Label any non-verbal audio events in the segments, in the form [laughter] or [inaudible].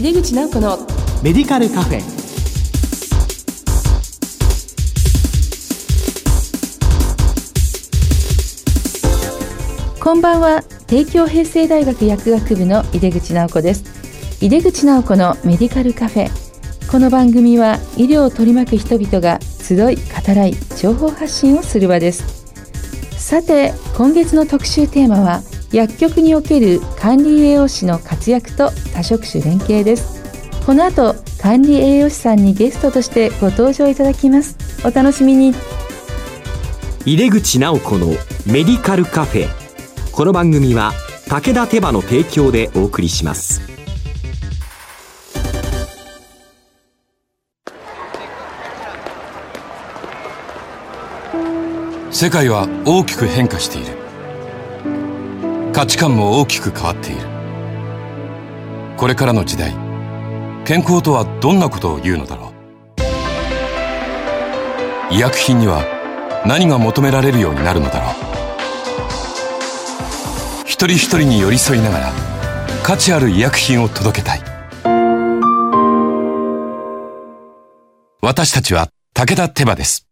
井出口直子のメディカルカフェ。こんばんは。帝京平成大学薬学部の井出口直子です。井出口直子のメディカルカフェ。この番組は医療を取り巻く人々が集い語らい情報発信をする場です。さて今月の特集テーマは薬局における管理栄養士の活躍と多職種連携です。この後管理栄養士さんにゲストとしてご登場いただきます。お楽しみに。井出口直子のメディカルカフェ。この番組は武田手羽の提供でお送りします。世界は大きく変化している価値観も大きく変わっている。これからの時代健康とはどんなことを言うのだろう。医薬品には何が求められるようになるのだろう。一人一人に寄り添いながら価値ある医薬品を届けたい。私たちは武田手羽です。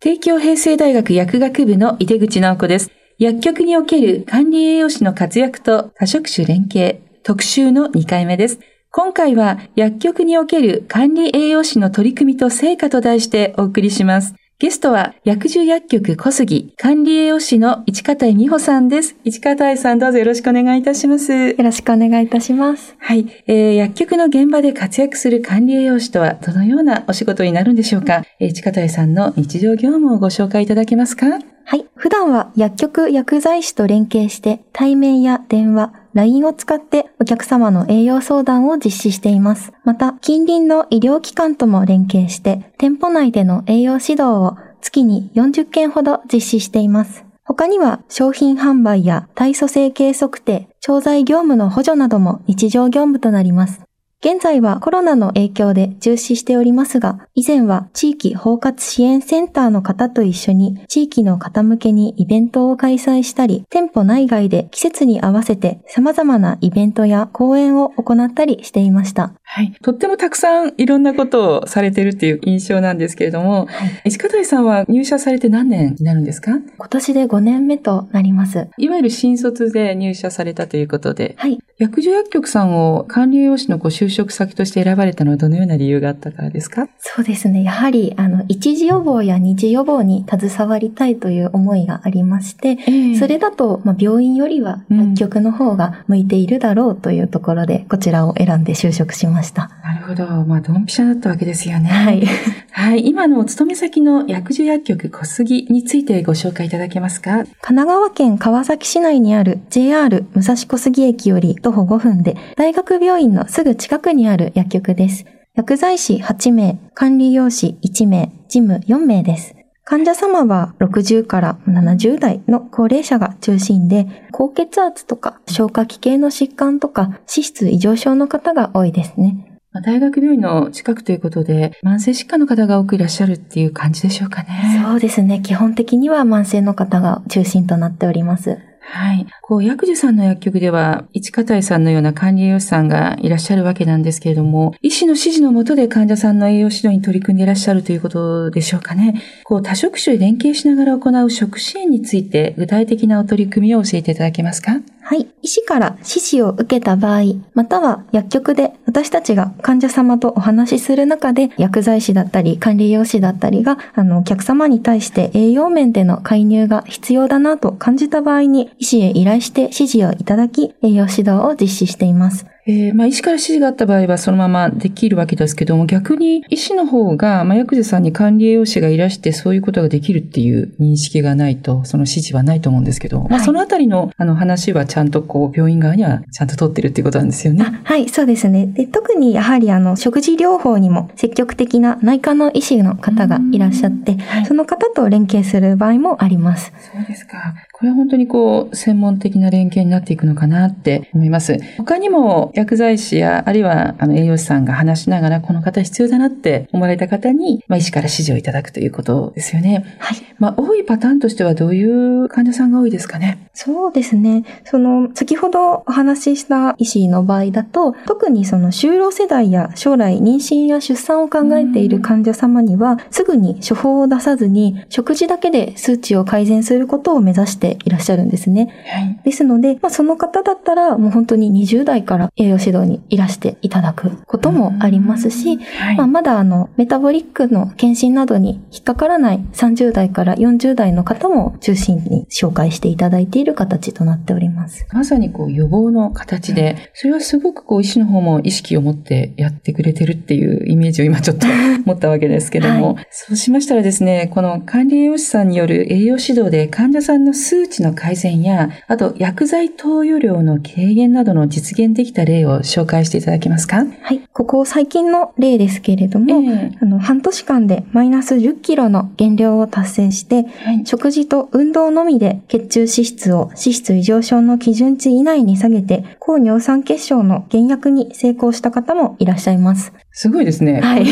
帝京平成大学薬学部の井出口直子です。薬局における管理栄養士の活躍と多職種連携特集の2回目です。今回は薬局における管理栄養士の取り組みと成果と題してお送りします。ゲストは薬獣薬局小杉管理栄養士の市方井美穂さんです。市方井さんどうぞよろしくお願いいたします。よろしくお願いいたします。はい、えー、薬局の現場で活躍する管理栄養士とはどのようなお仕事になるんでしょうか。えー、市方井さんの日常業務をご紹介いただけますかはい。普段は薬局薬剤師と連携して対面や電話、LINE を使ってお客様の栄養相談を実施しています。また、近隣の医療機関とも連携して、店舗内での栄養指導を月に40件ほど実施しています。他には商品販売や体組成計測定、調剤業務の補助なども日常業務となります。現在はコロナの影響で中止しておりますが、以前は地域包括支援センターの方と一緒に地域の方向けにイベントを開催したり、店舗内外で季節に合わせて様々なイベントや講演を行ったりしていました。はい。とってもたくさんいろんなことをされてるっていう印象なんですけれども、はい、石方井さんは入社されて何年になるんですか？今年で5年目となります。いわゆる新卒で入社されたということで、はい。薬事薬局さんを管理栄養士のご就職先として選ばれたのはどのような理由があったからですか？そうですね。やはり、あの、一時予防や二次予防に携わりたいという思いがありまして、えー、それだと、まあ、病院よりは薬局の方が向いているだろうというところで、こちらを選んで就職しました。なるほど。まあ、ドンピシャだったわけですよね。はい。[laughs] はい。今のお勤め先の薬樹薬局小杉についてご紹介いただけますか？神奈川県川崎市内にある JR 武蔵小杉駅より徒歩5分で、大学病院のすぐ近くにある薬局です。薬剤師8名、管理用士1名、事務4名です。患者様は60から70代の高齢者が中心で、高血圧とか消化器系の疾患とか脂質異常症の方が多いですね。大学病院の近くということで、慢性疾患の方が多くいらっしゃるっていう感じでしょうかね。そうですね。基本的には慢性の方が中心となっております。はい。こう、薬事さんの薬局では、市方井さんのような管理栄養士さんがいらっしゃるわけなんですけれども、医師の指示のもとで患者さんの栄養指導に取り組んでいらっしゃるということでしょうかね。こう、多職種で連携しながら行う食支援について、具体的なお取り組みを教えていただけますか？はい。医師から指示を受けた場合、または薬局で私たちが患者様とお話しする中で、薬剤師だったり管理栄養士だったりが、あの、お客様に対して栄養面での介入が必要だなと感じた場合に、医師へ依頼して指示をいただき、栄養指導を実施しています。えー、まあ、医師から指示があった場合はそのままできるわけですけども、逆に医師の方が、まあ、薬事さんに管理栄養士がいらしてそういうことができるっていう認識がないと、その指示はないと思うんですけど、はい、まあ、そのあたりの、あの話はちゃんとこう、病院側にはちゃんと取ってるっていうことなんですよね。はい、そうですね。で、特にやはりあの、食事療法にも積極的な内科の医師の方がいらっしゃって、はい、その方と連携する場合もあります。そうですか。これは本当にこう、専門的な連携になっていくのかなって思います。他にも薬剤師や、あるいはあの栄養士さんが話しながら、この方必要だなって思われた方に、まあ、医師から指示をいただくということですよね。はい。まあ、多いパターンとしてはどういう患者さんが多いですかね？そうですね。その、先ほどお話しした医師の場合だと、特にその就労世代や将来妊娠や出産を考えている患者様には、すぐに処方を出さずに、食事だけで数値を改善することを目指していらっしゃるんですね。はい。ですので、まあ、その方だったら、もう本当に20代から栄養指導にいらしていただくこともありますし、はい、まあ、まだあの、メタボリックの検診などに引っかからない30代から40代の方も中心に紹介していただいている形となっております。まさにこう予防の形で、それはすごくこう医師の方も意識を持ってやってくれてるっていうイメージを今ちょっと [laughs] 持ったわけですけども、はい、そうしましたらですね、この管理栄養士さんによる栄養指導で患者さんの数値の改善や、あと薬剤投与量の軽減などの実現できた例を紹介していただけますか？はい。ここ最近の例ですけれども、えー、あの半年間でマイナス10キロの減量を達成して、はい、食事と運動のみで血中脂質を脂質異常症の基準値以内に下げて、高尿酸血症の減薬に成功した方もいらっしゃいます。すごいですね。はい。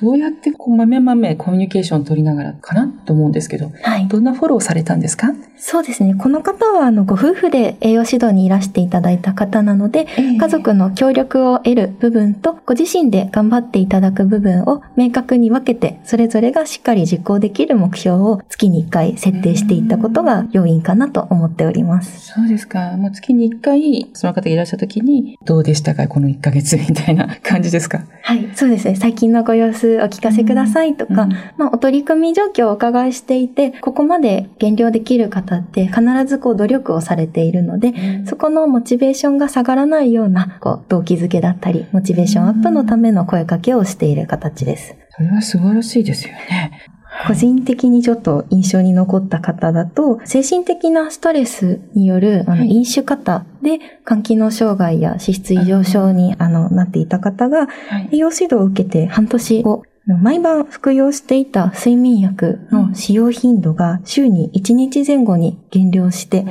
どうやってこう、まめまめコミュニケーションを取りながらかなと思うんですけど、はい。どんなフォローされたんですか？そうですね。この方は、あの、ご夫婦で栄養指導にいらしていただいた方なので、えー、家族の協力を得る部分と、ご自身で頑張っていただく部分を明確に分けて、それぞれがしっかり実行できる目標を月に1回設定していったことが要因かなと思っております。そうですか。もう月に1回、その方がいらっしゃった時に、どうでしたか？この1ヶ月みたいな感じですか？はい。そうですね。最近のご様子お聞かせくださいとか、うん、まあ、お取り組み状況をお伺いしていて、ここまで減量できる方って必ずこう努力をされているので、うん、そこのモチベーションが下がらないような、こう、動機づけだったり、モチベーションアップのための声かけをしている形です。それは素晴らしいですよね。個人的にちょっと印象に残った方だと、精神的なストレスによるあの飲酒方で肝機能障害や脂質異常症にあのなっていた方が、栄養指導を受けて半年後、毎晩服用していた睡眠薬の使用頻度が週に1日前後に減量して、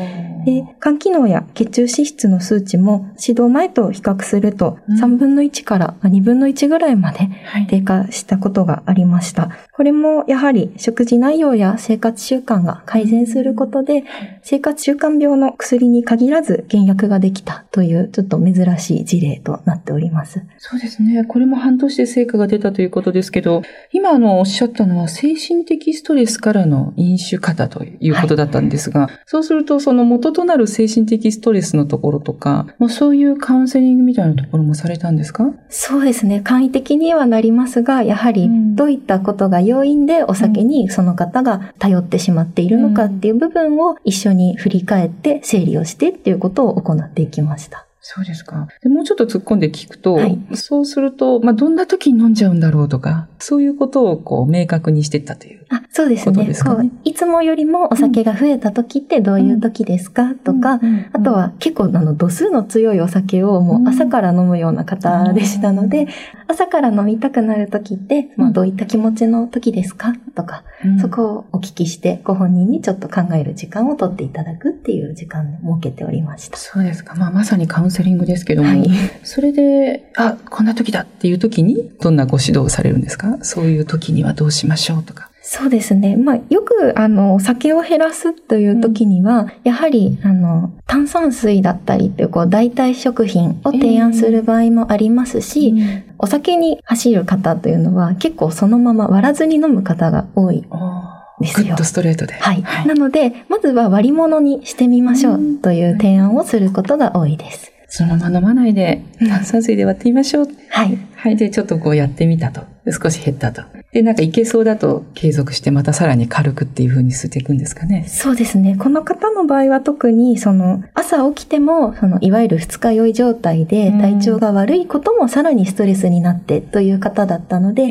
で、肝機能や血中脂質の数値も指導前と比較すると3分の1から2分の1ぐらいまで低下したことがありました。これもやはり食事内容や生活習慣が改善することで、生活習慣病の薬に限らず減薬ができたというちょっと珍しい事例となっております。そうですね。これも半年で成果が出たということですけど、今あのおっしゃったのは精神的ストレスからの飲酒方ということだったんですが、はい、そうするとその元元となる精神的ストレスのところとか、もうそういうカウンセリングみたいなところもされたんですか？そうですね。簡易的にはなりますが、やはりどういったことが要因でお酒にその方が頼ってしまっているのかっていう部分を一緒に振り返って整理をしてっていうことを行っていきました。そうですか。でもうちょっと突っ込んで聞くと、はい、そうすると、まあ、どんな時に飲んじゃうんだろうとか、そういうことをこう明確にしていったという。あ、そうですね。すねいつもよりもお酒が増えた時ってどういう時ですか、うん、とか、あとは結構あの度数の強いお酒をもう朝から飲むような方でしたので、うん、朝から飲みたくなる時って、まあ、どういった気持ちの時ですかとか、そこをお聞きしてご本人にちょっと考える時間をとっていただくっていう時間を設けておりました。そうですか。まあまさにカウンセリングですけども、はい、それで、あ、こんな時だっていう時にどんなご指導をされるんですか？そういう時にはどうしましょうとか。そうですね。まあ、よく、あの、お酒を減らすという時には、うん、やはり、あの、炭酸水だったりっていう、こう、代替食品を提案する場合もありますし、えーうん、お酒に走る方というのは、結構そのまま割らずに飲む方が多い。ですよ。グッとストレートで。はい。はい、なので、まずは割り物にしてみましょうという提案をすることが多いです。そのまま飲まないで、炭酸水で割ってみましょう。はい。はい。で、ちょっとこうやってみたと。少し減ったと。で、なんかいけそうだと継続してまたさらに軽くっていう風に吸っていくんですかね。そうですね。この方の場合は特に、その、朝起きても、その、いわゆる二日酔い状態で体調が悪いこともさらにストレスになってという方だったので、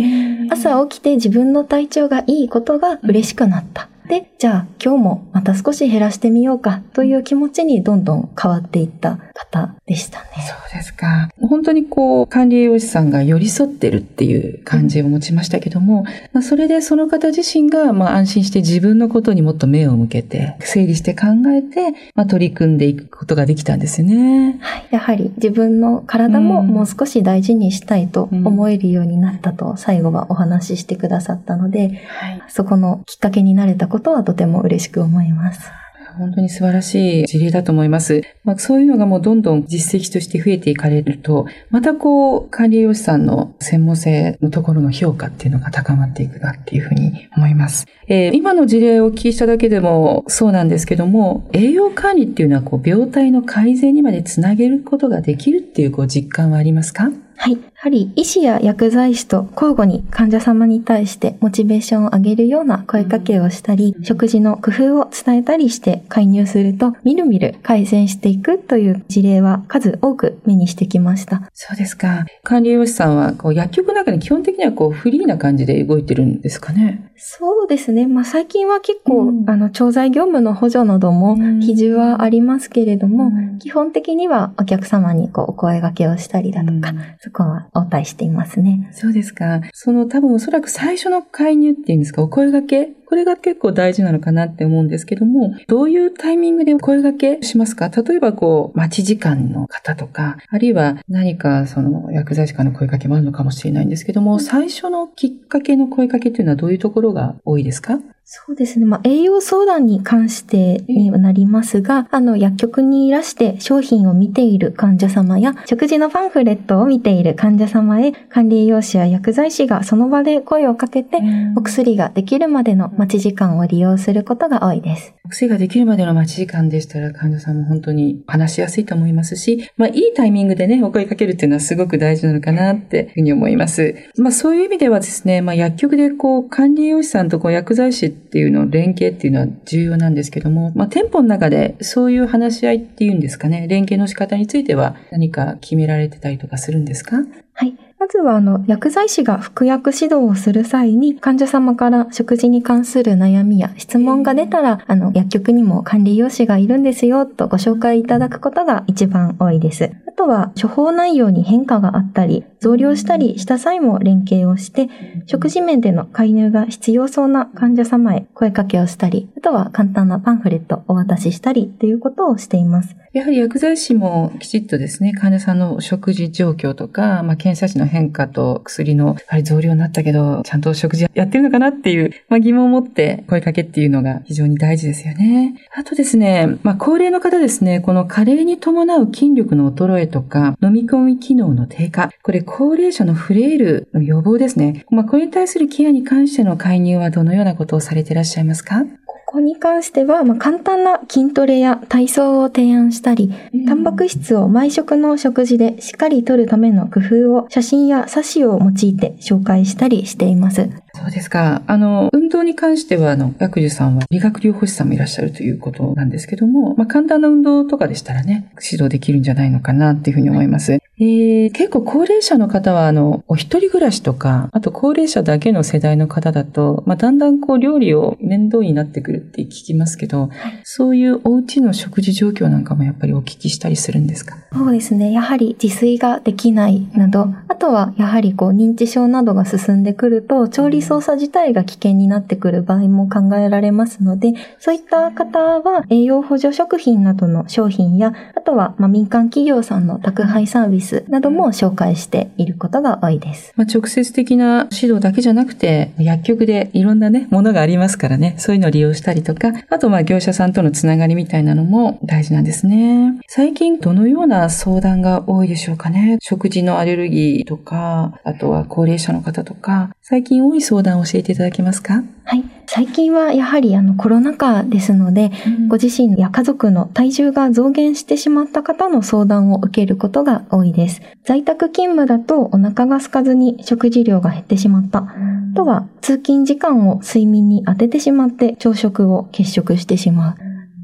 朝起きて自分の体調がいいことが嬉しくなった。で、じゃあ今日もまた少し減らしてみようかという気持ちにどんどん変わっていった方でしたね。そうですか。本当にこう、管理栄養士さんが寄り添ってるっていう感じを持ちましたけども、まあ、それでその方自身がまあ安心して自分のことにもっと目を向けて、整理して考えて、まあ、取り組んでいくことができたんですよね。はい。やはり自分の体ももう少し大事にしたいと思えるようになったと最後はお話ししてくださったので、はい、そこのきっかけになれたこことはとても嬉しく思います。本当に素晴らしい事例だと思います。まあ、そういうのがもうどんどん実績として増えていかれると、またこう、管理栄養士さんの専門性のところの評価っていうのが高まっていくなっていうふうに思います。えー、今の事例をお聞きしただけでもそうなんですけども、栄養管理っていうのはこう、病態の改善にまでつなげることができるっていうこう実感はありますか？はい。やはり医師や薬剤師と交互に患者様に対してモチベーションを上げるような声かけをしたり、うん、食事の工夫を伝えたりして介入すると、みるみる改善していくという事例は数多く目にしてきました。そうですか。管理栄養士さんはこう薬局の中に基本的にはこうフリーな感じで動いてるんですかねそうですね。まあ最近は結構、うん、あの、調剤業務の補助なども比重はありますけれども、うん、基本的にはお客様にこうお声掛けをしたりだとか、そこは応対していますね。そうですか。その多分おそらく最初の介入っていうんですか、お声掛けこれが結構大事なのかなって思うんですけども、どういうタイミングで声掛けしますか？例えばこう、待ち時間の方とか、あるいは何かその薬剤師からの声掛けもあるのかもしれないんですけども、最初のきっかけの声掛けっていうのはどういうところが多いですか？そうですね。まあ、栄養相談に関してになりますが、あの、薬局にいらして商品を見ている患者様や、食事のパンフレットを見ている患者様へ、管理栄養士や薬剤師がその場で声をかけて、お薬ができるまでの待ち時間を利用することが多いです。お薬ができるまでの待ち時間でしたら、患者さんも本当に話しやすいと思いますし、まあ、いいタイミングでね、お声かけるっていうのはすごく大事なのかなっていうふうに思います。まあ、そういう意味ではですね、まあ、薬局でこう、管理栄養士さんとこう、薬剤師っていうのを連携っていうのは重要なんですけども、まあ、店舗の中でそういう話し合いっていうんですかね、連携の仕方については何か決められてたりとかするんですか？はい。まずは、あの、薬剤師が服薬指導をする際に、患者様から食事に関する悩みや質問が出たら、あの、薬局にも管理用紙がいるんですよ、とご紹介いただくことが一番多いです。あとは、処方内容に変化があったり、増量したりした際も連携をして、食事面での介入が必要そうな患者様へ声かけをしたり、あとは簡単なパンフレットをお渡ししたりということをしています。やはり薬剤師もきちっとですね、患者さんの食事状況とか、まあ、検査値の変化と薬の、やはり増量になったけど、ちゃんと食事やってるのかなっていう、まあ、疑問を持って声かけっていうのが非常に大事ですよね。あとですね、まあ、高齢の方ですね、この加齢に伴う筋力の衰えとか、飲み込み機能の低下、これ高齢者のフレイルの予防ですね。まあ、これに対するケアに関しての介入はどのようなことをされていらっしゃいますか？ここに関しては、まあ、簡単な筋トレや体操を提案したり、タンパク質を毎食の食事でしっかりとるための工夫を写真や冊子を用いて紹介したりしています。そうですか。あの、運動に関しては、あの、薬樹さんは理学療法士さんもいらっしゃるということなんですけども、まあ、簡単な運動とかでしたらね、指導できるんじゃないのかなっていうふうに思います。えー、結構高齢者の方は、あの、お一人暮らしとか、あと高齢者だけの世代の方だと、まあ、だんだんこう料理を面倒になってくるって聞きますけど、そういうお家の食事状況なんかもやっぱりお聞きしたりするんですか？そうですね。やはり自炊ができないなど、あとはやはりこう認知症などが進んでくると、調理操作自体が危険になってくる場合も考えられますので、そういった方は栄養補助食品などの商品や、あとはま民間企業さんの宅配サービスなども紹介していることが多いです。まあ、直接的な指導だけじゃなくて、薬局でいろんなね、ものがありますからね、そういうのを利用したりとか、あとまあ業者さんとのつながりみたいなのも大事なんですね。最近どのような相談が多いでしょうかね。食事のアレルギーとか、あとは高齢者の方とか、最近多い相談を教えていただけますか？はい。最近はやはりあのコロナ禍ですので、うん、ご自身や家族の体重が増減してしまった方の相談を受けることが多いです。在宅勤務だとお腹が空かずに食事量が減ってしまった。うん、とは通勤時間を睡眠に当ててしまって朝食を欠食してしまう。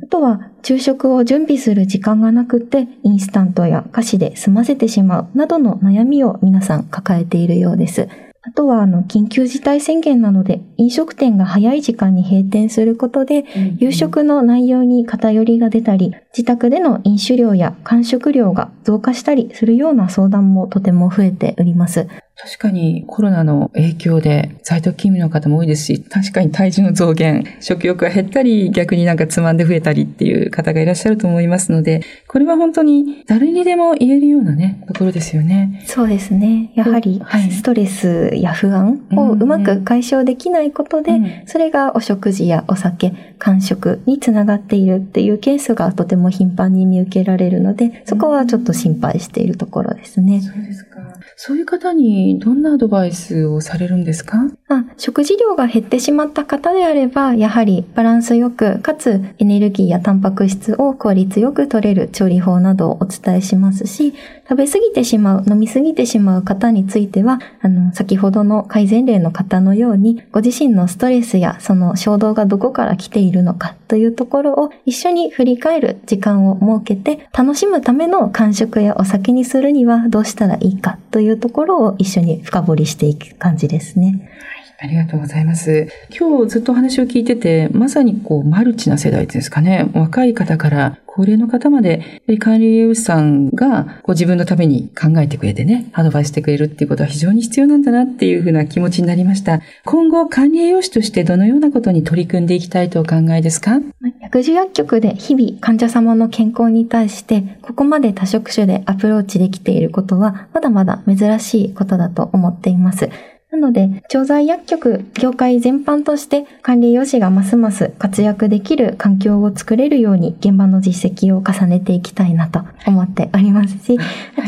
あとは、昼食を準備する時間がなくて、インスタントや菓子で済ませてしまうなどの悩みを皆さん抱えているようです。あとは、あの、緊急事態宣言なので、飲食店が早い時間に閉店することで、夕食の内容に偏りが出たり、自宅での飲酒量や間食量が増加したりするような相談もとても増えております。確かにコロナの影響で在宅勤務の方も多いですし、確かに体重の増減、食欲が減ったり、逆になんかつまんで増えたりっていう方がいらっしゃると思いますので、これは本当に誰にでも言えるようなね、ところですよね。そうですね。やはり、ストレスや不安をうまく解消できないことで、うんそれがお食事やお酒、間食につながっているっていうケースがとても頻繁に見受けられるので、そこはちょっと心配しているところですね。そうですか。そういう方にどんなアドバイスをされるんですか？あ食事量が減ってしまった方であれば、やはりバランスよく、かつエネルギーやタンパク質を効率よく取れる調理法などをお伝えしますし、食べ過ぎてしまう、飲み過ぎてしまう方については、あの、先ほどの改善例の方のように、ご自身のストレスやその衝動がどこから来ているのかというところを一緒に振り返る時間を設けて、楽しむための感触やお酒にするにはどうしたらいいかというところを一緒に深掘りしていく感じですね。ありがとうございます。今日ずっとお話を聞いてて、まさにこう、マルチな世代ですかね。若い方から高齢の方まで、管理栄養士さんがご自分のために考えてくれてね、アドバイスしてくれるっていうことは非常に必要なんだなっていうふうな気持ちになりました。今後、管理栄養士としてどのようなことに取り組んでいきたいとお考えですか？薬事薬局で日々患者様の健康に対して、ここまで多職種でアプローチできていることは、まだまだ珍しいことだと思っています。なので、調剤薬局、業界全般として管理栄養士がますます活躍できる環境を作れるように現場の実績を重ねていきたいなと思っておりますし、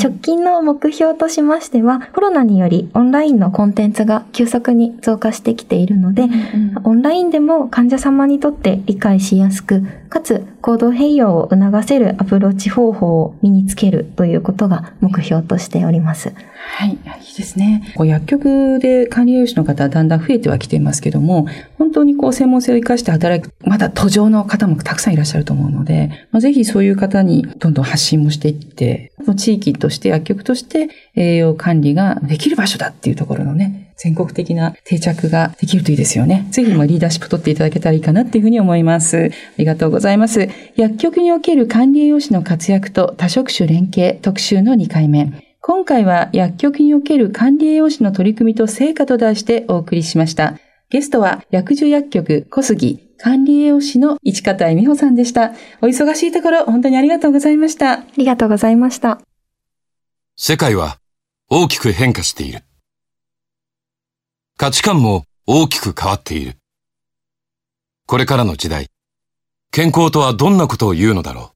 直近の目標としましては、コロナによりオンラインのコンテンツが急速に増加してきているので、うんうん、オンラインでも患者様にとって理解しやすく、かつ行動変容を促せるアプローチ方法を身につけるということが目標としております。はい、いいですね。薬局で管理栄養士の方はだんだん増えてはきていますけども、本当にこう専門性を生かして働く、まだ途上の方もたくさんいらっしゃると思うので、まあ、ぜひそういう方にどんどん発信もしていって、地域として薬局として栄養管理ができる場所だっていうところのね、全国的な定着ができるといいですよね。ぜひまあリーダーシップ取っていただけたらいいかなっていうふうに思います。ありがとうございます。薬局における管理栄養士の活躍と多職種連携特集の2回目。今回は薬局における管理栄養士の取り組みと成果と題してお送りしました。ゲストは薬樹薬局小杉管理栄養士の市方恵美穂さんでした。お忙しいところ本当にありがとうございました。ありがとうございました。世界は大きく変化している。価値観も大きく変わっている。これからの時代、健康とはどんなことを言うのだろう。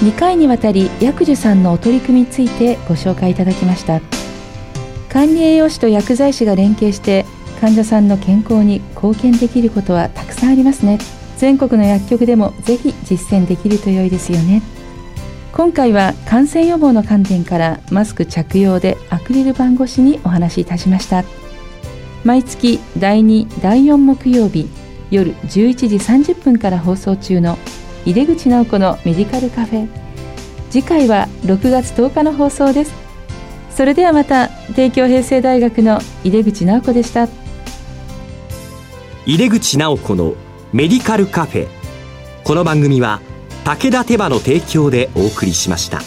2回にわたり薬樹さんのお取り組みについてご紹介いただきました。管理栄養士と薬剤師が連携して患者さんの健康に貢献できることはたくさんありますね。全国の薬局でもぜひ実践できると良いですよね。今回は感染予防の観点からマスク着用でアクリル板越しにお話しいたしました。毎月第2第4木曜日夜11時30分から放送中の井出口直子のメディカルカフェ。次回は6月10日の放送です。それではまた帝京平成大学の井出口直子でした。井出口直子のメディカルカフェ。この番組は武田手羽の提供でお送りしました。